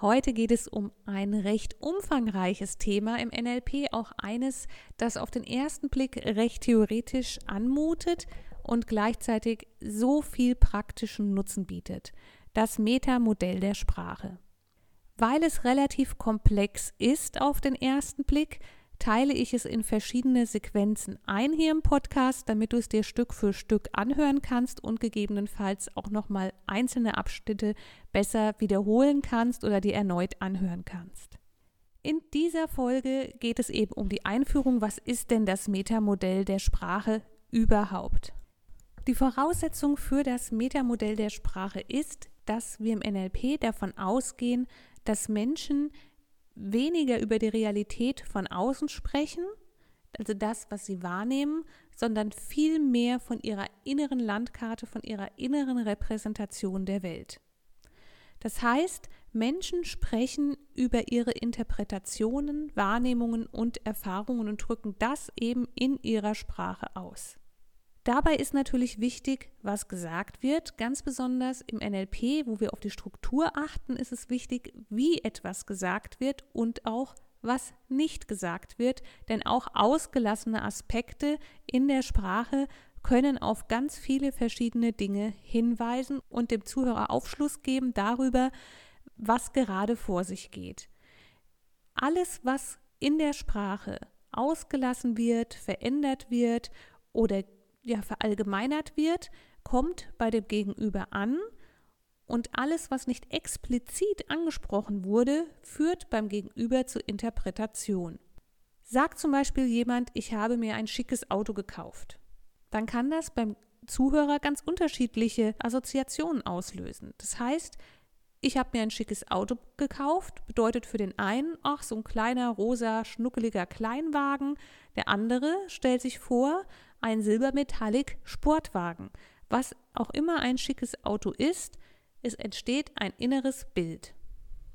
Heute geht es um ein recht umfangreiches Thema im NLP, auch eines, das auf den ersten Blick recht theoretisch anmutet und gleichzeitig so viel praktischen Nutzen bietet. Das Metamodell der Sprache. Weil es relativ komplex ist auf den ersten Blick, teile ich es in verschiedene Sequenzen ein hier im Podcast, damit du es dir Stück für Stück anhören kannst und gegebenenfalls auch nochmal einzelne Abschnitte besser wiederholen kannst oder dir erneut anhören kannst. In dieser Folge geht es eben um die Einführung, was ist denn das Metamodell der Sprache überhaupt? Die Voraussetzung für das Metamodell der Sprache ist, dass wir im NLP davon ausgehen, dass Menschen weniger über die Realität von außen sprechen, also das, was sie wahrnehmen, sondern viel mehr von ihrer inneren Landkarte, von ihrer inneren Repräsentation der Welt. Das heißt, Menschen sprechen über ihre Interpretationen, Wahrnehmungen und Erfahrungen und drücken das eben in ihrer Sprache aus. Dabei ist natürlich wichtig, was gesagt wird. Ganz besonders im NLP, wo wir auf die Struktur achten, ist es wichtig, wie etwas gesagt wird und auch was nicht gesagt wird. Denn auch ausgelassene Aspekte in der Sprache können auf ganz viele verschiedene Dinge hinweisen und dem Zuhörer Aufschluss geben darüber, was gerade vor sich geht. Alles, was in der Sprache ausgelassen wird, verändert wird oder ja, verallgemeinert wird, kommt bei dem Gegenüber an und alles, was nicht explizit angesprochen wurde, führt beim Gegenüber zur Interpretation. Sagt zum Beispiel jemand, ich habe mir ein schickes Auto gekauft, dann kann das beim Zuhörer ganz unterschiedliche Assoziationen auslösen. Das heißt, ich habe mir ein schickes Auto gekauft, bedeutet für den einen, ach, so ein kleiner, rosa, schnuckeliger Kleinwagen. Der andere stellt sich vor, ein Silbermetallic Sportwagen. Was auch immer ein schickes Auto ist, es entsteht ein inneres Bild.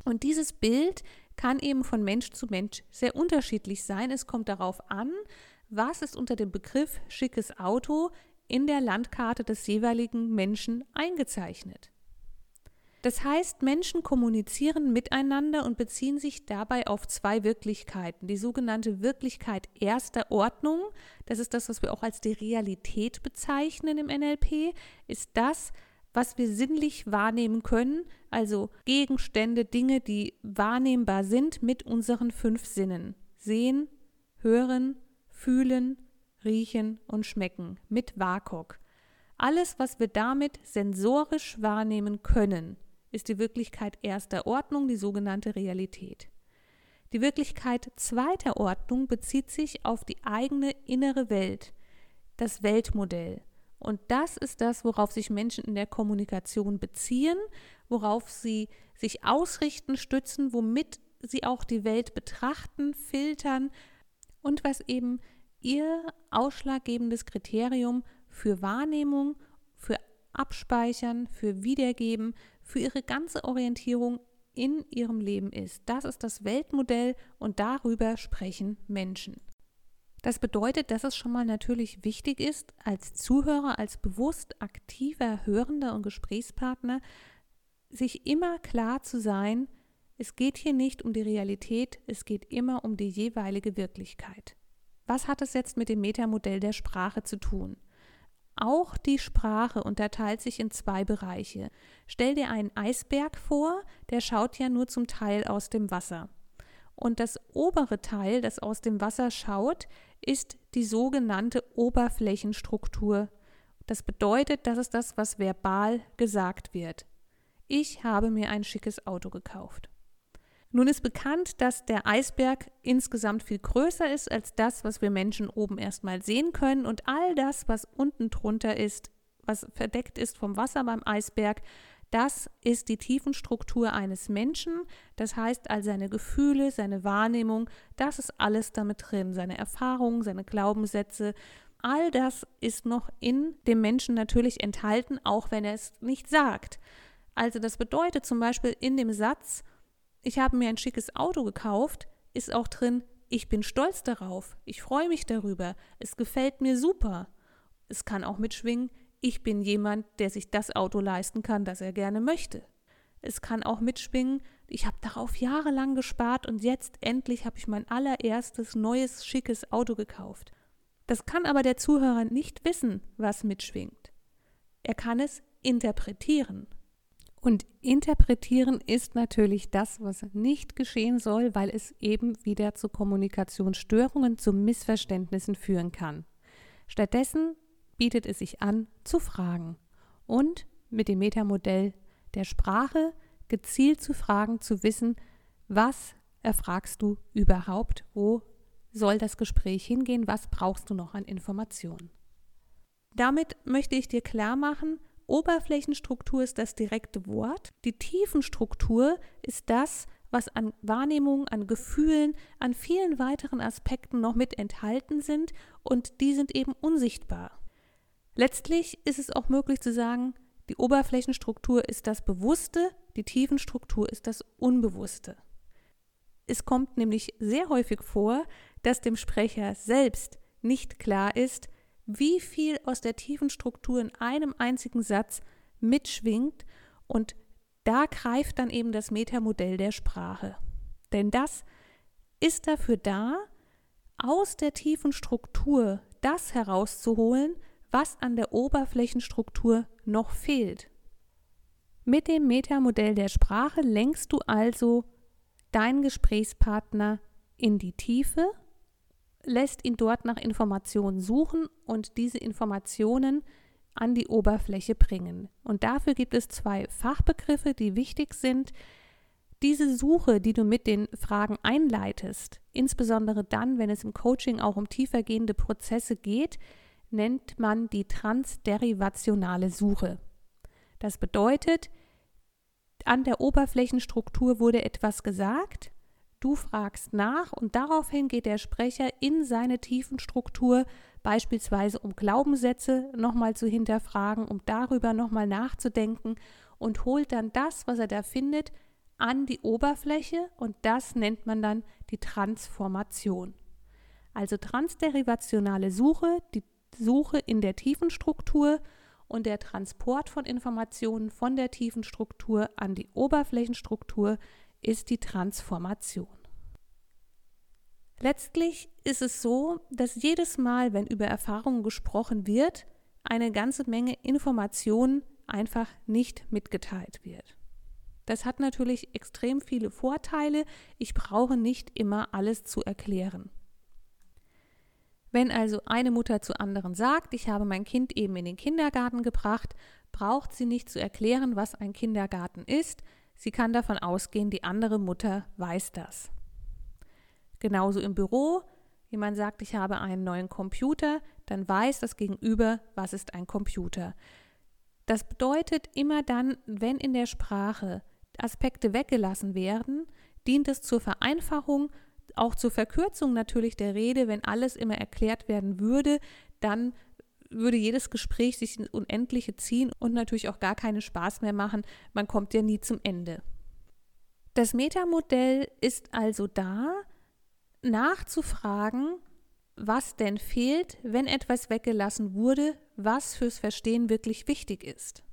Und dieses Bild kann eben von Mensch zu Mensch sehr unterschiedlich sein. Es kommt darauf an, was ist unter dem Begriff schickes Auto in der Landkarte des jeweiligen Menschen eingezeichnet. Das heißt, Menschen kommunizieren miteinander und beziehen sich dabei auf zwei Wirklichkeiten. Die sogenannte Wirklichkeit erster Ordnung, das ist das, was wir auch als die Realität bezeichnen im NLP, ist das, was wir sinnlich wahrnehmen können, also Gegenstände, Dinge, die wahrnehmbar sind mit unseren fünf Sinnen. Sehen, hören, fühlen, riechen und schmecken mit WAKOK. Alles, was wir damit sensorisch wahrnehmen können, ist die Wirklichkeit erster Ordnung, die sogenannte Realität. Die Wirklichkeit zweiter Ordnung bezieht sich auf die eigene innere Welt, das Weltmodell. Und das ist das, worauf sich Menschen in der Kommunikation beziehen, worauf sie sich ausrichten, stützen, womit sie auch die Welt betrachten, filtern und was eben ihr ausschlaggebendes Kriterium für Wahrnehmung, für Abspeichern, für Wiedergeben, für ihre ganze Orientierung in ihrem Leben ist. Das ist das Weltmodell und darüber sprechen Menschen. Das bedeutet, dass es schon mal natürlich wichtig ist, als Zuhörer, als bewusst aktiver Hörender und Gesprächspartner, sich immer klar zu sein, es geht hier nicht um die Realität, es geht immer um die jeweilige Wirklichkeit. Was hat es jetzt mit dem Metamodell der Sprache zu tun? Auch die Sprache unterteilt sich in zwei Bereiche. Stell dir einen Eisberg vor, der schaut ja nur zum Teil aus dem Wasser. Und das obere Teil, das aus dem Wasser schaut, ist die sogenannte Oberflächenstruktur. Das bedeutet, das ist das, was verbal gesagt wird. Ich habe mir ein schickes Auto gekauft. Nun ist bekannt, dass der Eisberg insgesamt viel größer ist als das, was wir Menschen oben erstmal sehen können und all das, was unten drunter ist, was verdeckt ist vom Wasser beim Eisberg, Das ist die Tiefenstruktur eines Menschen. Das heißt, all seine Gefühle, seine Wahrnehmung, das ist alles damit drin. Seine Erfahrungen, seine Glaubenssätze, all das ist noch in dem Menschen natürlich enthalten, auch wenn er es nicht sagt. Also das bedeutet zum Beispiel in dem Satz, ich habe mir ein schickes Auto gekauft, ist auch drin, ich bin stolz darauf, ich freue mich darüber, es gefällt mir super. Es kann auch mitschwingen, ich bin jemand, der sich das Auto leisten kann, das er gerne möchte. Es kann auch mitschwingen, ich habe darauf jahrelang gespart und jetzt endlich habe ich mein allererstes neues schickes Auto gekauft. Das kann aber der Zuhörer nicht wissen, was mitschwingt. Er kann es interpretieren. Und interpretieren ist natürlich das, was nicht geschehen soll, weil es eben wieder zu Kommunikationsstörungen, zu Missverständnissen führen kann. Stattdessen bietet es sich an, zu fragen und mit dem Metamodell der Sprache gezielt zu fragen, zu wissen, was erfragst du überhaupt, wo soll das Gespräch hingehen, was brauchst du noch an Informationen. Damit möchte ich dir klar machen, Oberflächenstruktur ist das direkte Wort, die Tiefenstruktur ist das, was an Wahrnehmungen, an Gefühlen, an vielen weiteren Aspekten noch mit enthalten sind und die sind eben unsichtbar. Letztlich ist es auch möglich zu sagen, die Oberflächenstruktur ist das Bewusste, die Tiefenstruktur ist das Unbewusste. Es kommt nämlich sehr häufig vor, dass dem Sprecher selbst nicht klar ist, wie viel aus der Tiefenstruktur in einem einzigen Satz mitschwingt und da greift dann eben das Metamodell der Sprache. Denn das ist dafür da, aus der tiefen Struktur das herauszuholen, was an der Oberflächenstruktur noch fehlt. Mit dem Metamodell der Sprache lenkst du also deinen Gesprächspartner in die Tiefe, lässt ihn dort nach Informationen suchen und diese Informationen an die Oberfläche bringen. Und dafür gibt es zwei Fachbegriffe, die wichtig sind. Diese Suche, die du mit den Fragen einleitest, insbesondere dann, wenn es im Coaching auch um tiefergehende Prozesse geht, nennt man die transderivationale Suche. Das bedeutet, an der Oberflächenstruktur wurde etwas gesagt, du fragst nach und daraufhin geht der Sprecher in seine Tiefenstruktur, beispielsweise um Glaubenssätze nochmal zu hinterfragen, um darüber nochmal nachzudenken und holt dann das, was er da findet, an die Oberfläche und das nennt man dann die Transformation. Also transderivationale Suche, die Suche in der tiefen Struktur und der Transport von Informationen von der tiefen Struktur an die Oberflächenstruktur ist die Transformation. Letztlich ist es so, dass jedes Mal, wenn über Erfahrungen gesprochen wird, eine ganze Menge Informationen einfach nicht mitgeteilt wird. Das hat natürlich extrem viele Vorteile. Ich brauche nicht immer alles zu erklären. Wenn also eine Mutter zu anderen sagt, ich habe mein Kind eben in den Kindergarten gebracht, braucht sie nicht zu erklären, was ein Kindergarten ist. Sie kann davon ausgehen, die andere Mutter weiß das. Genauso im Büro, jemand sagt, ich habe einen neuen Computer, dann weiß das Gegenüber, was ist ein Computer. Das bedeutet immer dann, wenn in der Sprache Aspekte weggelassen werden, dient es zur Vereinfachung auch zur Verkürzung natürlich der Rede, wenn alles immer erklärt werden würde, dann würde jedes Gespräch sich ins Unendliche ziehen und natürlich auch gar keinen Spaß mehr machen. Man kommt ja nie zum Ende. Das Metamodell ist also da, nachzufragen, was denn fehlt, wenn etwas weggelassen wurde, was fürs Verstehen wirklich wichtig ist.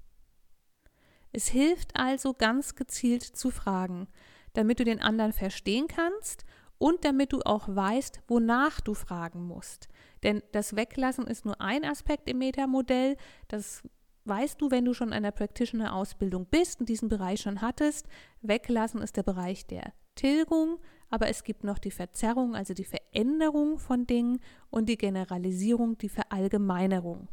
Es hilft also ganz gezielt zu fragen, damit du den anderen verstehen kannst und damit du auch weißt, wonach du fragen musst. Denn das Weglassen ist nur ein Aspekt im Metamodell. Das weißt du, wenn du schon in einer Practitioner-Ausbildung bist und diesen Bereich schon hattest. Weglassen ist der Bereich der Tilgung, aber es gibt noch die Verzerrung, also die Veränderung von Dingen und die Generalisierung, die Verallgemeinerung.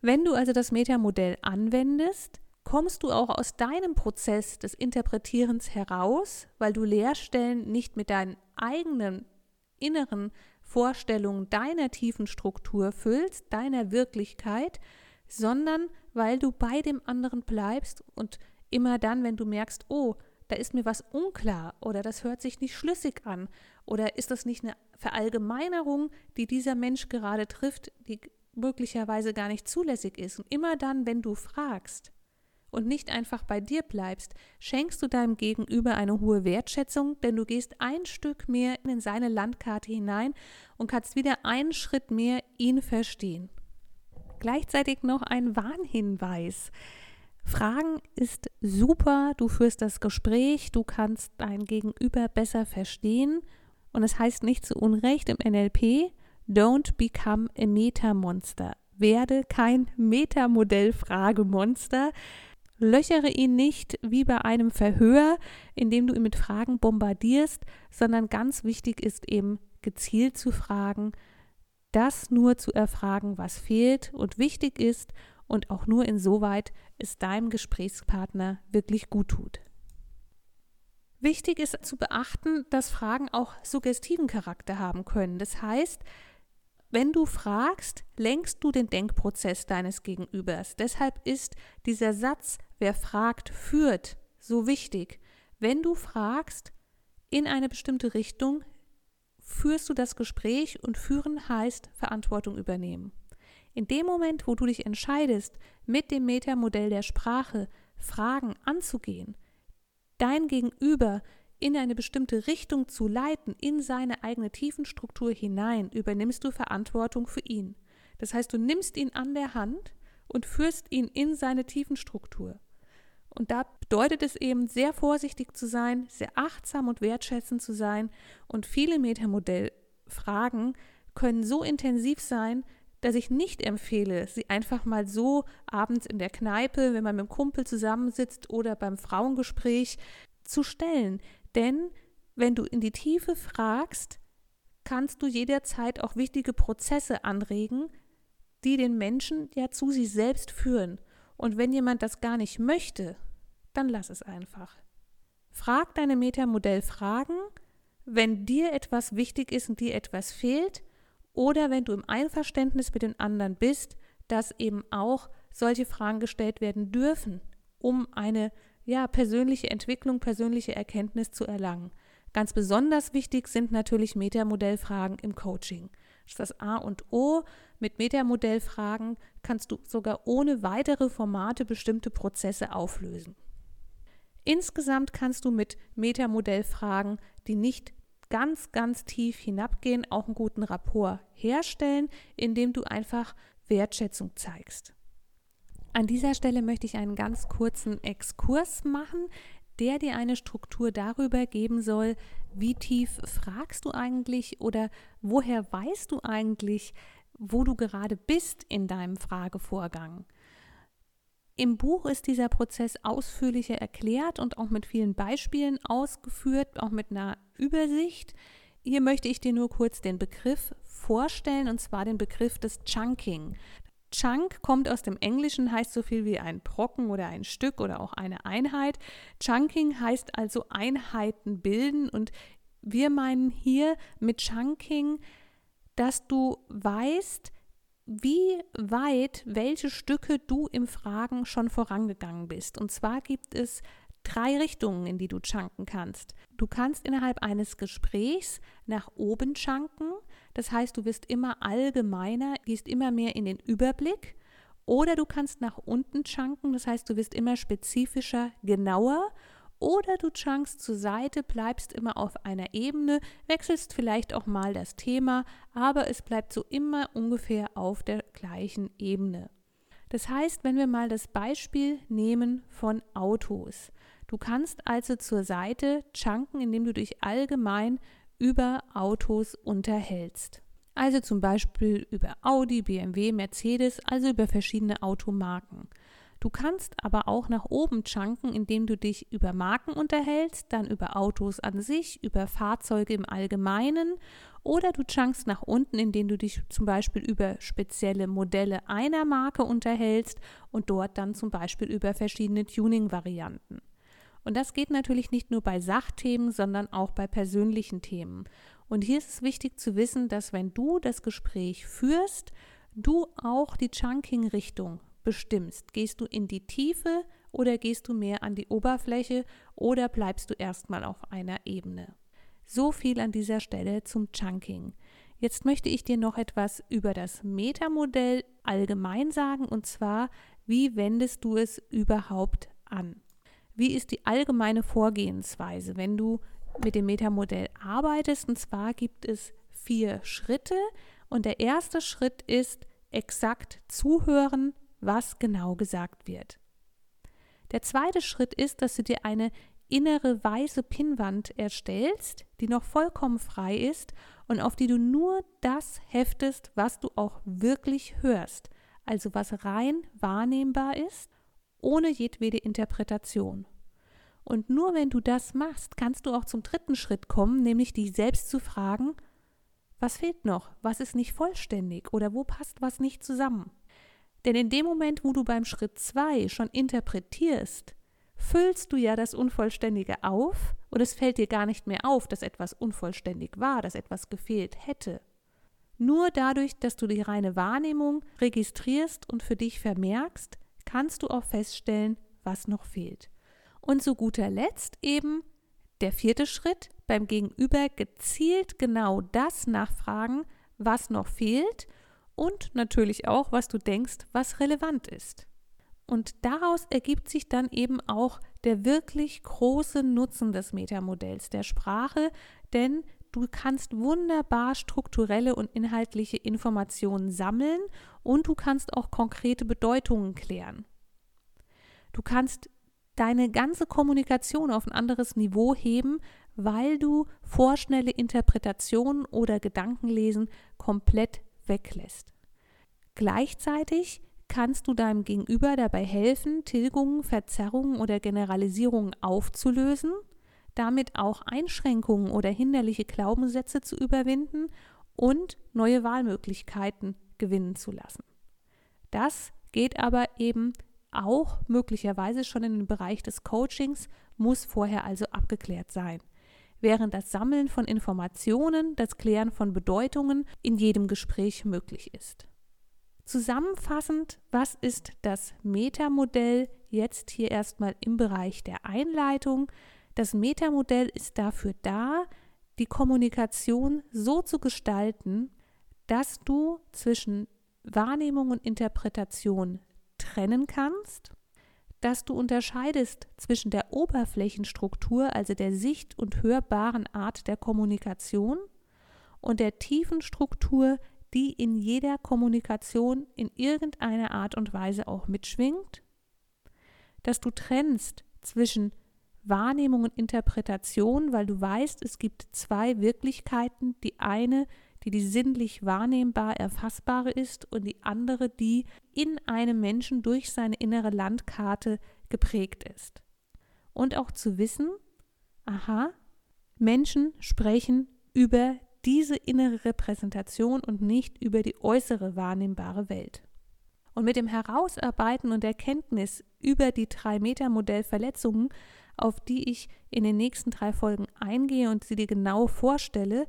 Wenn du also das Metamodell anwendest, kommst du auch aus deinem Prozess des Interpretierens heraus, weil du Leerstellen nicht mit deinen eigenen inneren Vorstellungen deiner tiefen Struktur füllst, deiner Wirklichkeit, sondern weil du bei dem anderen bleibst und immer dann, wenn du merkst, oh, da ist mir was unklar oder das hört sich nicht schlüssig an oder ist das nicht eine Verallgemeinerung, die dieser Mensch gerade trifft, die möglicherweise gar nicht zulässig ist. Und immer dann, wenn du fragst und nicht einfach bei dir bleibst, schenkst du deinem Gegenüber eine hohe Wertschätzung, denn du gehst ein Stück mehr in seine Landkarte hinein und kannst wieder einen Schritt mehr ihn verstehen. Gleichzeitig noch ein Warnhinweis. Fragen ist super, du führst das Gespräch, du kannst dein Gegenüber besser verstehen und es heißt nicht zu Unrecht im NLP, don't become a Metamonster. Werde kein Metamodell-Fragemonster. Löchere ihn nicht wie bei einem Verhör, indem du ihn mit Fragen bombardierst, sondern ganz wichtig ist eben gezielt zu fragen, das nur zu erfragen, was fehlt und wichtig ist und auch nur insoweit es deinem Gesprächspartner wirklich gut tut. Wichtig ist zu beachten, dass Fragen auch suggestiven Charakter haben können. Das heißt, wenn du fragst, lenkst du den Denkprozess deines Gegenübers. Deshalb ist dieser Satz, wer fragt, führt, so wichtig. Wenn du fragst in eine bestimmte Richtung, führst du das Gespräch und führen heißt Verantwortung übernehmen. In dem Moment, wo du dich entscheidest, mit dem Metamodell der Sprache Fragen anzugehen, dein Gegenüber in eine bestimmte Richtung zu leiten, in seine eigene Tiefenstruktur hinein, übernimmst du Verantwortung für ihn. Das heißt, du nimmst ihn an der Hand und führst ihn in seine Tiefenstruktur. Und da bedeutet es eben, sehr vorsichtig zu sein, sehr achtsam und wertschätzend zu sein. Und viele Metamodellfragen können so intensiv sein, dass ich nicht empfehle, sie einfach mal so abends in der Kneipe, wenn man mit dem Kumpel zusammensitzt oder beim Frauengespräch zu stellen. Denn wenn du in die Tiefe fragst, kannst du jederzeit auch wichtige Prozesse anregen, die den Menschen ja zu sich selbst führen. Und wenn jemand das gar nicht möchte, dann lass es einfach. Frag deine Metamodellfragen, wenn dir etwas wichtig ist und dir etwas fehlt, oder wenn du im Einverständnis mit den anderen bist, dass eben auch solche Fragen gestellt werden dürfen, um eine ja, persönliche Entwicklung, persönliche Erkenntnis zu erlangen. Ganz besonders wichtig sind natürlich Metamodellfragen im Coaching. Das ist das A und O. Mit Metamodellfragen kannst du sogar ohne weitere Formate bestimmte Prozesse auflösen. Insgesamt kannst du mit Metamodellfragen, die nicht ganz, ganz tief hinabgehen, auch einen guten Rapport herstellen, indem du einfach Wertschätzung zeigst. An dieser Stelle möchte ich einen ganz kurzen Exkurs machen, der dir eine Struktur darüber geben soll, wie tief fragst du eigentlich oder woher weißt du eigentlich, wo du gerade bist in deinem Fragevorgang. Im Buch ist dieser Prozess ausführlicher erklärt und auch mit vielen Beispielen ausgeführt, auch mit einer Übersicht. Hier möchte ich dir nur kurz den Begriff vorstellen, und zwar den Begriff des Chunking. Chunk kommt aus dem Englischen, heißt so viel wie ein Brocken oder ein Stück oder auch eine Einheit. Chunking heißt also Einheiten bilden und wir meinen hier mit Chunking, dass du weißt, wie weit welche Stücke du im Fragen schon vorangegangen bist. Und zwar gibt es drei Richtungen, in die du chunken kannst. Du kannst innerhalb eines Gesprächs nach oben chunken, das heißt, du wirst immer allgemeiner, gehst immer mehr in den Überblick. Oder du kannst nach unten chunken, das heißt, du wirst immer spezifischer, genauer. Oder du chunkst zur Seite, bleibst immer auf einer Ebene, wechselst vielleicht auch mal das Thema, aber es bleibt so immer ungefähr auf der gleichen Ebene. Das heißt, wenn wir mal das Beispiel nehmen von Autos. Du kannst also zur Seite chunken, indem du dich allgemein über Autos unterhältst. Also zum Beispiel über Audi, BMW, Mercedes, also über verschiedene Automarken. Du kannst aber auch nach oben chunken, indem du dich über Marken unterhältst, dann über Autos an sich, über Fahrzeuge im Allgemeinen oder du chunkst nach unten, indem du dich zum Beispiel über spezielle Modelle einer Marke unterhältst und dort dann zum Beispiel über verschiedene Tuning-Varianten. Und das geht natürlich nicht nur bei Sachthemen, sondern auch bei persönlichen Themen. Und hier ist es wichtig zu wissen, dass wenn du das Gespräch führst, du auch die Chunking-Richtung bestimmst. Gehst du in die Tiefe oder gehst du mehr an die Oberfläche oder bleibst du erstmal auf einer Ebene? So viel an dieser Stelle zum Chunking. Jetzt möchte ich dir noch etwas über das Metamodell allgemein sagen und zwar, wie wendest du es überhaupt an? Wie ist die allgemeine Vorgehensweise, wenn du mit dem Metamodell arbeitest? Und zwar gibt es vier Schritte und der erste Schritt ist exakt zuhören, was genau gesagt wird. Der zweite Schritt ist, dass du dir eine innere weiße Pinnwand erstellst, die noch vollkommen frei ist und auf die du nur das heftest, was du auch wirklich hörst, also was rein wahrnehmbar ist, ohne jedwede Interpretation. Und nur wenn du das machst, kannst du auch zum dritten Schritt kommen, nämlich dich selbst zu fragen, was fehlt noch, was ist nicht vollständig oder wo passt was nicht zusammen. Denn in dem Moment, wo du beim Schritt 2 schon interpretierst, füllst du ja das Unvollständige auf und es fällt dir gar nicht mehr auf, dass etwas unvollständig war, dass etwas gefehlt hätte. Nur dadurch, dass du die reine Wahrnehmung registrierst und für dich vermerkst, kannst du auch feststellen, was noch fehlt. Und zu guter Letzt eben der vierte Schritt, beim Gegenüber gezielt genau das nachfragen, was noch fehlt und natürlich auch, was du denkst, was relevant ist. Und daraus ergibt sich dann eben auch der wirklich große Nutzen des Metamodells der Sprache, denn du kannst wunderbar strukturelle und inhaltliche Informationen sammeln und du kannst auch konkrete Bedeutungen klären. Du kannst deine ganze Kommunikation auf ein anderes Niveau heben, weil du vorschnelle Interpretationen oder Gedankenlesen komplett weglässt. Gleichzeitig kannst du deinem Gegenüber dabei helfen, Tilgungen, Verzerrungen oder Generalisierungen aufzulösen, damit auch Einschränkungen oder hinderliche Glaubenssätze zu überwinden und neue Wahlmöglichkeiten gewinnen zu lassen. Das geht aber eben auch möglicherweise schon in den Bereich des Coachings, muss vorher also abgeklärt sein. Während das Sammeln von Informationen, das Klären von Bedeutungen in jedem Gespräch möglich ist. Zusammenfassend, was ist das Metamodell jetzt hier erstmal im Bereich der Einleitung? Das Metamodell ist dafür da, die Kommunikation so zu gestalten, dass du zwischen Wahrnehmung und Interpretation trennen kannst, dass du unterscheidest zwischen der Oberflächenstruktur, also der sicht- und hörbaren Art der Kommunikation, und der tiefen Struktur, die in jeder Kommunikation in irgendeiner Art und Weise auch mitschwingt, dass du trennst zwischen Wahrnehmung und Interpretation, weil du weißt, es gibt zwei Wirklichkeiten, die eine, die die sinnlich wahrnehmbar erfassbare ist und die andere, die in einem Menschen durch seine innere Landkarte geprägt ist. Und auch zu wissen, aha, Menschen sprechen über diese innere Repräsentation und nicht über die äußere wahrnehmbare Welt. Und mit dem Herausarbeiten und Erkenntnis über die drei Meter Verletzungen, auf die ich in den nächsten drei Folgen eingehe und sie dir genau vorstelle,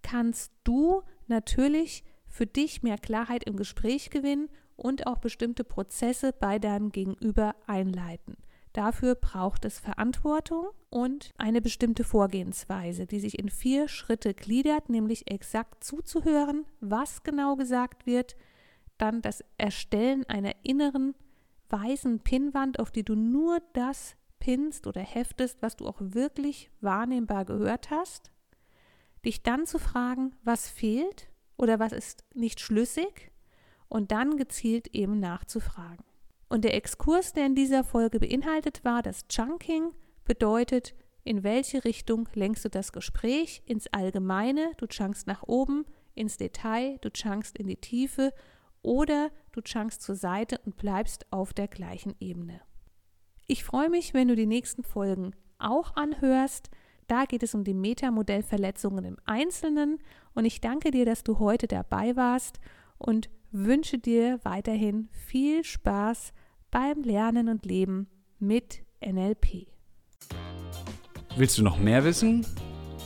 kannst du natürlich für dich mehr Klarheit im Gespräch gewinnen und auch bestimmte Prozesse bei deinem Gegenüber einleiten. Dafür braucht es Verantwortung und eine bestimmte Vorgehensweise, die sich in vier Schritte gliedert, nämlich exakt zuzuhören, was genau gesagt wird, dann das Erstellen einer inneren weißen Pinnwand, auf die du nur das pinnst oder heftest, was du auch wirklich wahrnehmbar gehört hast, dich dann zu fragen, was fehlt oder was ist nicht schlüssig und dann gezielt eben nachzufragen. Und der Exkurs, der in dieser Folge beinhaltet war, das Chunking bedeutet, in welche Richtung lenkst du das Gespräch? Ins Allgemeine, du chunkst nach oben, ins Detail, du chunkst in die Tiefe oder du chunkst zur Seite und bleibst auf der gleichen Ebene. Ich freue mich, wenn du die nächsten Folgen auch anhörst. Da geht es um die Metamodellverletzungen im Einzelnen und ich danke dir, dass du heute dabei warst und wünsche dir weiterhin viel Spaß beim Lernen und Leben mit NLP. Willst du noch mehr wissen?